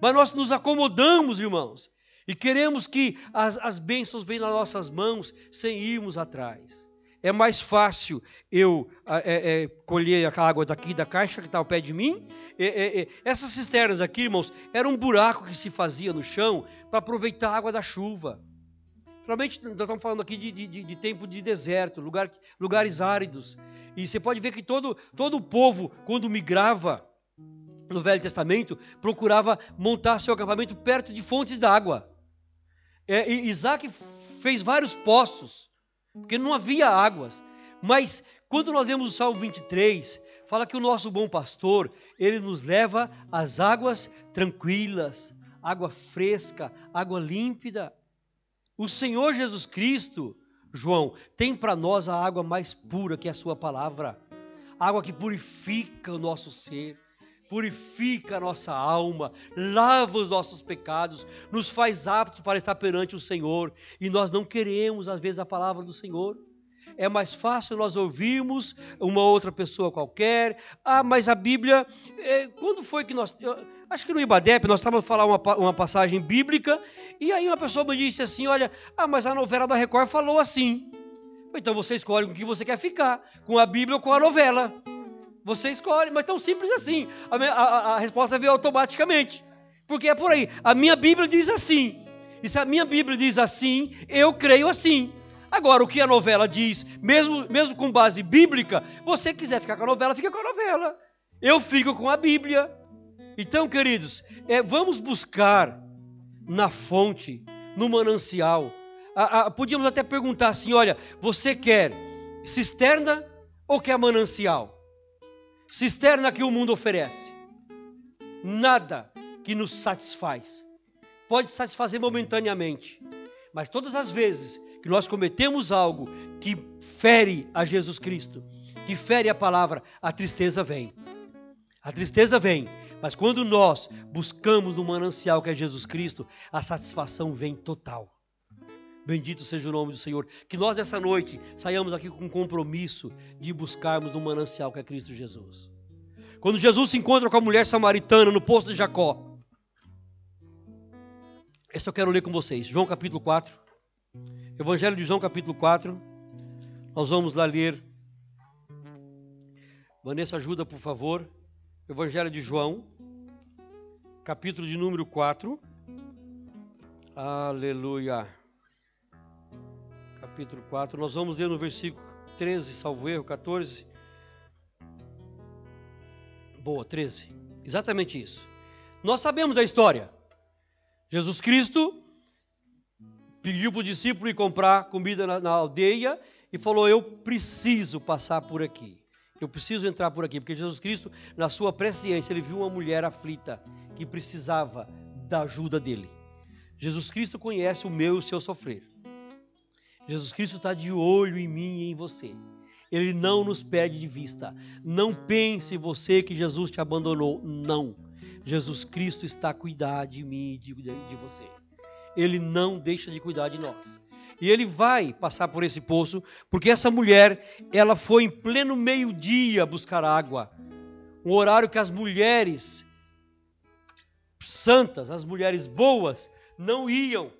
Mas nós nos acomodamos, irmãos, e queremos que as, as bênçãos venham nas nossas mãos sem irmos atrás. É mais fácil eu é, é, colher a água daqui da caixa que está ao pé de mim. É, é, é, essas cisternas aqui, irmãos, era um buraco que se fazia no chão para aproveitar a água da chuva. Realmente, nós estamos falando aqui de, de, de tempo de deserto, lugar, lugares áridos. E você pode ver que todo, todo o povo, quando migrava no Velho Testamento, procurava montar seu acampamento perto de fontes d'água. É, Isaac fez vários poços, porque não havia águas. Mas quando nós lemos o Salmo 23, fala que o nosso bom pastor, ele nos leva às águas tranquilas, água fresca, água límpida. O Senhor Jesus Cristo, João, tem para nós a água mais pura que é a sua palavra. Água que purifica o nosso ser purifica a nossa alma, lava os nossos pecados, nos faz aptos para estar perante o Senhor. E nós não queremos, às vezes, a palavra do Senhor. É mais fácil nós ouvirmos uma outra pessoa qualquer. Ah, mas a Bíblia. É, quando foi que nós. Acho que no Ibadep nós estávamos falando uma, uma passagem bíblica. E aí uma pessoa me disse assim: Olha, ah, mas a novela da Record falou assim. Então você escolhe com o que você quer ficar, com a Bíblia ou com a novela. Você escolhe, mas tão simples assim. A, a, a resposta veio automaticamente. Porque é por aí. A minha Bíblia diz assim. E se a minha Bíblia diz assim, eu creio assim. Agora, o que a novela diz, mesmo, mesmo com base bíblica, você quiser ficar com a novela, fica com a novela. Eu fico com a Bíblia. Então, queridos, é, vamos buscar na fonte, no manancial. A, a, podíamos até perguntar assim: olha, você quer cisterna ou quer manancial? Cisterna que o mundo oferece. Nada que nos satisfaz. Pode satisfazer momentaneamente, mas todas as vezes que nós cometemos algo que fere a Jesus Cristo, que fere a palavra, a tristeza vem. A tristeza vem, mas quando nós buscamos no manancial que é Jesus Cristo, a satisfação vem total. Bendito seja o nome do Senhor. Que nós nessa noite saiamos aqui com compromisso de buscarmos no manancial que é Cristo Jesus. Quando Jesus se encontra com a mulher samaritana no poço de Jacó. Esse eu quero ler com vocês. João capítulo 4. Evangelho de João capítulo 4. Nós vamos lá ler. Vanessa ajuda, por favor. Evangelho de João, capítulo de número 4. Aleluia capítulo 4. Nós vamos ler no versículo 13, salvo erro, 14. Boa, 13. Exatamente isso. Nós sabemos a história. Jesus Cristo pediu para o discípulo ir comprar comida na, na aldeia e falou: Eu preciso passar por aqui. Eu preciso entrar por aqui, porque Jesus Cristo, na sua presciência, ele viu uma mulher aflita que precisava da ajuda dele. Jesus Cristo conhece o meu e o seu sofrer. Jesus Cristo está de olho em mim e em você. Ele não nos perde de vista. Não pense você que Jesus te abandonou. Não. Jesus Cristo está a cuidar de mim e de, de você. Ele não deixa de cuidar de nós. E ele vai passar por esse poço, porque essa mulher, ela foi em pleno meio-dia buscar água. Um horário que as mulheres santas, as mulheres boas, não iam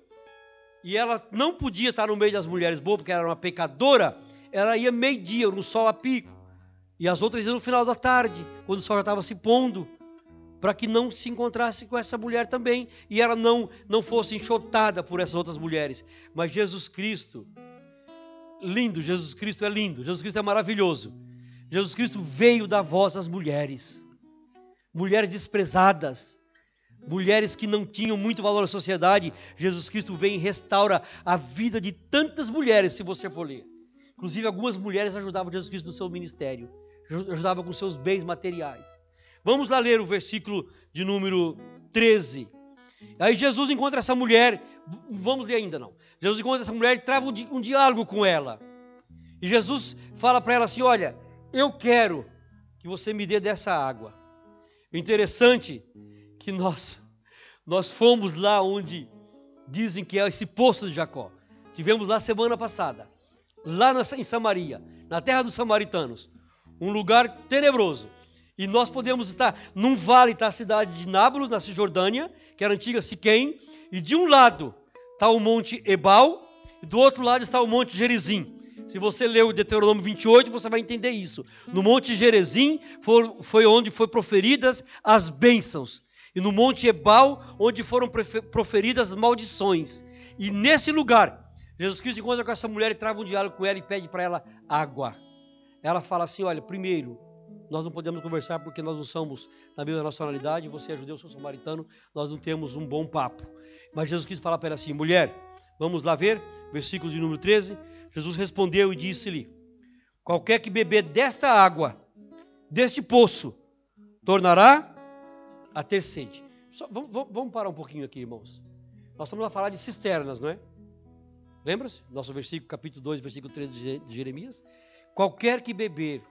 e ela não podia estar no meio das mulheres boas, porque ela era uma pecadora, ela ia meio-dia, no sol a pico. E as outras iam no final da tarde, quando o sol já estava se pondo, para que não se encontrasse com essa mulher também, e ela não, não fosse enxotada por essas outras mulheres. Mas Jesus Cristo, lindo, Jesus Cristo é lindo, Jesus Cristo é maravilhoso. Jesus Cristo veio da voz das mulheres, mulheres desprezadas, mulheres que não tinham muito valor na sociedade, Jesus Cristo vem e restaura a vida de tantas mulheres, se você for ler. Inclusive, algumas mulheres ajudavam Jesus Cristo no seu ministério, ajudavam com seus bens materiais. Vamos lá ler o versículo de número 13. Aí Jesus encontra essa mulher, vamos ler ainda não. Jesus encontra essa mulher e trava um, diálogo com ela. E Jesus fala para ela assim: Olha, eu quero que você me dê dessa água. Interessante que nós nós fomos lá onde dizem que é esse poço de Jacó. Tivemos lá semana passada, lá em Samaria, na terra dos samaritanos, um lugar tenebroso. E nós podemos estar num vale, está a cidade de Nábulos, na Cisjordânia, que era antiga Siquém, e de um lado está o monte Ebal, e do outro lado está o monte Gerizim. Se você ler o Deuteronômio 28, você vai entender isso. No monte Gerizim foi, foi onde foram proferidas as bênçãos e no Monte Ebal, onde foram proferidas maldições. E nesse lugar, Jesus Cristo encontra com essa mulher e trava um diálogo com ela e pede para ela água. Ela fala assim: Olha, primeiro, nós não podemos conversar porque nós não somos da mesma nacionalidade, você é judeu, eu sou samaritano, nós não temos um bom papo. Mas Jesus Cristo fala para ela assim: Mulher, vamos lá ver, versículo de número 13. Jesus respondeu e disse-lhe: Qualquer que beber desta água, deste poço, tornará a ter sede. Só, vamos, vamos, parar um pouquinho aqui, irmãos. Nós estamos a falar de cisternas, não é? Lembra-se? Nosso versículo, capítulo 2, versículo 13 de Jeremias. Qualquer que beber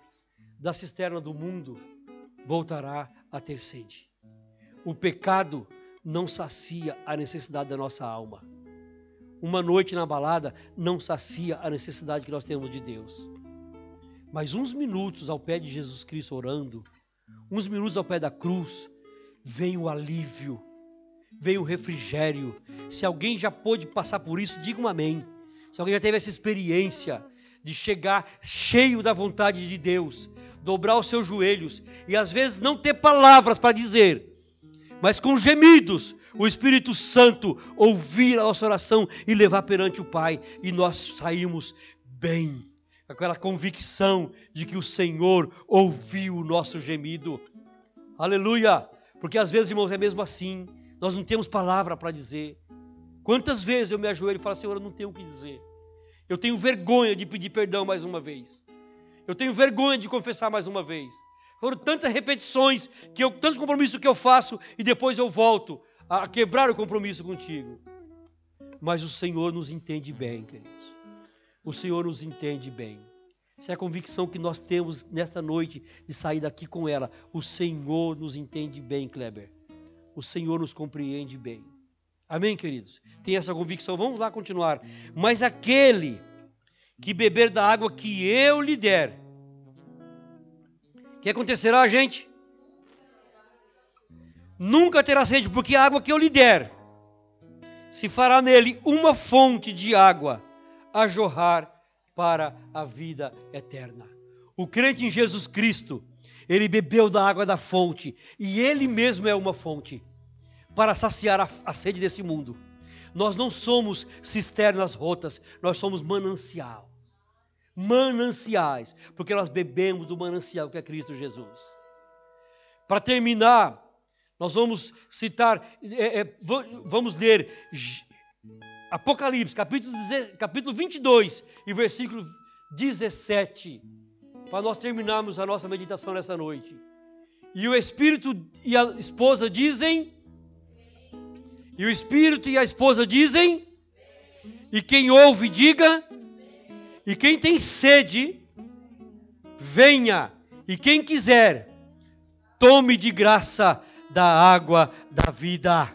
da cisterna do mundo voltará a ter sede. O pecado não sacia a necessidade da nossa alma. Uma noite na balada não sacia a necessidade que nós temos de Deus. Mas uns minutos ao pé de Jesus Cristo orando, uns minutos ao pé da cruz, vem o alívio, vem o refrigério. Se alguém já pôde passar por isso, diga um amém. Se alguém já teve essa experiência de chegar cheio da vontade de Deus, dobrar os seus joelhos e às vezes não ter palavras para dizer, mas com gemidos, o Espírito Santo ouvir a nossa oração e levar perante o Pai, e nós saímos bem, com aquela convicção de que o Senhor ouviu o nosso gemido. Aleluia! Porque às vezes, irmãos, é mesmo assim. Nós não temos palavra para dizer. Quantas vezes eu me ajoelho e falo, Senhor, eu não tenho o que dizer. Eu tenho vergonha de pedir perdão mais uma vez. Eu tenho vergonha de confessar mais uma vez. Foram tantas repetições, que eu, tantos compromissos que eu faço e depois eu volto a quebrar o compromisso contigo. Mas o Senhor nos entende bem, queridos. O Senhor nos entende bem. Essa é a convicção que nós temos nesta noite de sair daqui com ela. O Senhor nos entende bem, Kleber. O Senhor nos compreende bem. Amém, queridos? Tem essa convicção. Vamos lá continuar. Mas aquele que beber da água que eu lhe der, o que acontecerá, gente? Nunca terá sede, porque a água que eu lhe der se fará nele uma fonte de água a jorrar para a vida eterna. O crente em Jesus Cristo, ele bebeu da água da fonte e ele mesmo é uma fonte para saciar a, a sede desse mundo. Nós não somos cisternas rotas, nós somos manancial. Mananciais, porque nós bebemos do manancial que é Cristo Jesus. Para terminar, nós vamos citar, é, é, vamos ler Apocalipse, capítulo, capítulo 22 e versículo 17, para nós terminarmos a nossa meditação nessa noite. E o Espírito e a esposa dizem, e o Espírito e a esposa dizem, e quem ouve, diga, e quem tem sede, venha, e quem quiser, tome de graça da água da vida.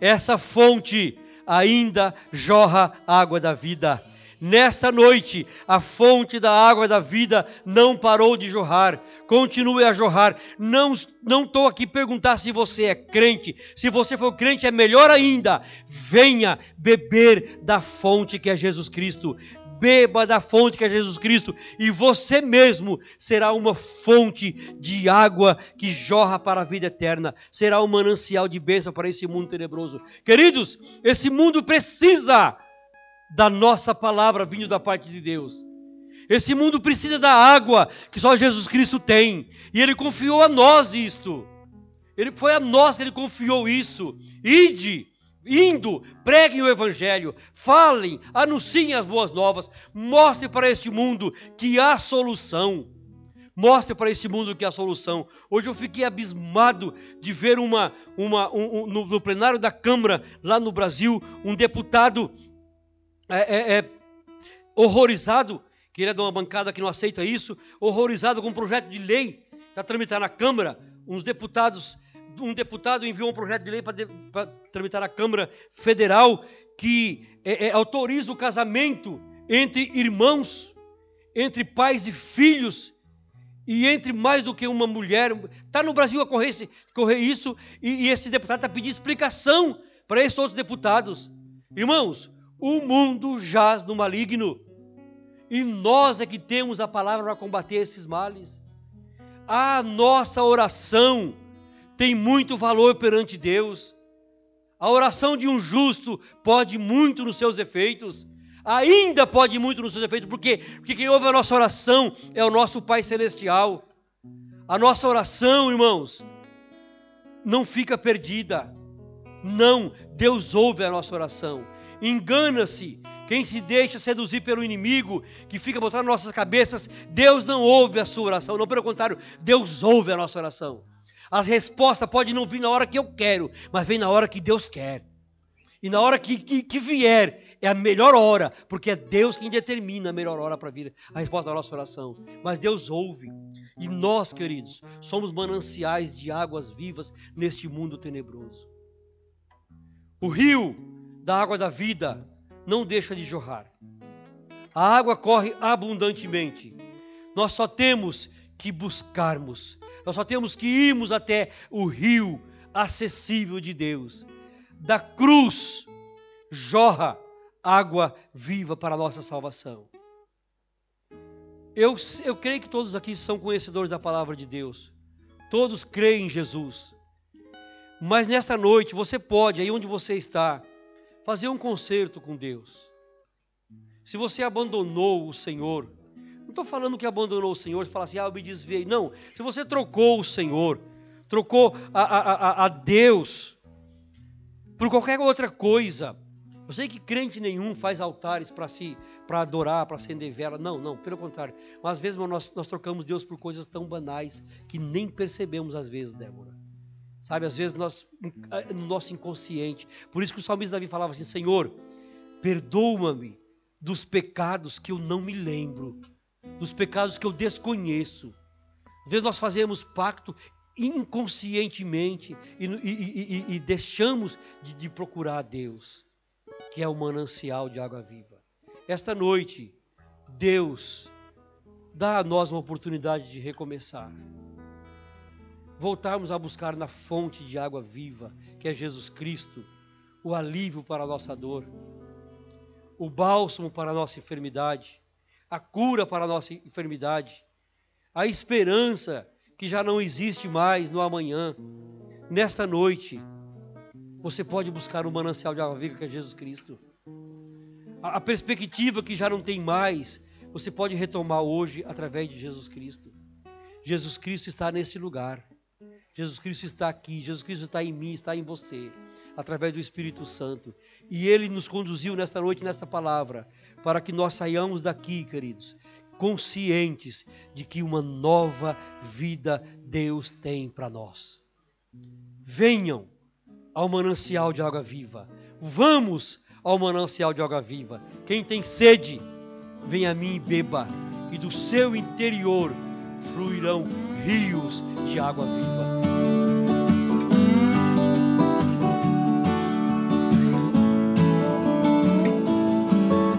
Essa fonte ainda jorra água da vida. Nesta noite, a fonte da água da vida não parou de jorrar, continue a jorrar. Não estou aqui perguntar se você é crente. Se você for crente, é melhor ainda. Venha beber da fonte que é Jesus Cristo beba da fonte que é Jesus Cristo, e você mesmo será uma fonte de água que jorra para a vida eterna, será um manancial de bênção para esse mundo tenebroso. Queridos, esse mundo precisa da nossa palavra vindo da parte de Deus. Esse mundo precisa da água que só Jesus Cristo tem, e Ele confiou a nós isto. Ele foi a nós que Ele confiou isso. Ide indo, preguem o Evangelho, falem, anunciem as boas novas, mostrem para este mundo que há solução. Mostre para esse mundo que há solução. Hoje eu fiquei abismado de ver uma, uma um, um, no, no, plenário da Câmara, lá no Brasil, um deputado é, é, é, horrorizado, que ele é de uma bancada que não aceita isso, horrorizado com um projeto de lei para tramitar na Câmara. Uns deputados um deputado enviou um projeto de lei para tramitar na Câmara Federal que é, é, autoriza o casamento entre irmãos, entre pais e filhos, e entre mais do que uma mulher. Está no Brasil a correr, esse, correr isso, e, e esse deputado está pedindo explicação para esses outros deputados. Irmãos, o mundo jaz no maligno, e nós é que temos a palavra para combater esses males. A nossa oração tem muito valor perante Deus. A oração de um justo pode muito nos seus efeitos. Ainda pode muito nos seus efeitos, porque, porque quem ouve a nossa oração é o nosso Pai Celestial. A nossa oração, irmãos, não fica perdida. Não, Deus ouve a nossa oração. Engana-se quem se deixa seduzir pelo inimigo, que fica botando nossas cabeças, Deus não ouve a sua oração. Não, pelo contrário, Deus ouve a nossa oração. As respostas podem não vir na hora que eu quero, mas vem na hora que Deus quer. E na hora que, que, que vier, é a melhor hora, porque é Deus quem determina a melhor hora para vir a resposta da nossa oração. Mas Deus ouve. E nós, queridos, somos mananciais de águas vivas neste mundo tenebroso. O rio da água da vida não deixa de jorrar. A água corre abundantemente. Nós só temos que buscarmos nós só temos que irmos até o rio acessível de Deus. Da cruz jorra água viva para a nossa salvação. Eu, eu creio que todos aqui são conhecedores da palavra de Deus. Todos creem em Jesus. Mas nesta noite você pode, aí onde você está, fazer um concerto com Deus. Se você abandonou o Senhor, não estou falando que abandonou o Senhor, fala assim, ah, eu me desviei. Não. Se você trocou o Senhor, trocou a, a, a, a Deus por qualquer outra coisa, Eu sei que crente nenhum faz altares para si, para adorar, para acender vela. Não, não, pelo contrário. Mas às vezes nós, nós trocamos Deus por coisas tão banais que nem percebemos às vezes, Débora. Sabe, às vezes nós, no nosso inconsciente. Por isso que o salmista Davi falava assim: Senhor, perdoa-me dos pecados que eu não me lembro, dos pecados que eu desconheço. Às vezes nós fazemos pacto inconscientemente e, e, e, e deixamos de, de procurar a Deus que é o manancial de água viva. Esta noite, Deus dá a nós uma oportunidade de recomeçar. Voltarmos a buscar na fonte de água viva, que é Jesus Cristo, o alívio para a nossa dor, o bálsamo para a nossa enfermidade, a cura para a nossa enfermidade, a esperança que já não existe mais no amanhã. Nesta noite, você pode buscar o manancial de água viva que é Jesus Cristo. A, a perspectiva que já não tem mais, você pode retomar hoje através de Jesus Cristo. Jesus Cristo está nesse lugar. Jesus Cristo está aqui, Jesus Cristo está em mim, está em você, através do Espírito Santo. E Ele nos conduziu nesta noite, nesta palavra, para que nós saiamos daqui, queridos, conscientes de que uma nova vida Deus tem para nós. Venham ao manancial de água viva. Vamos ao manancial de água viva. Quem tem sede, venha a mim e beba, e do seu interior fluirão rios de água viva.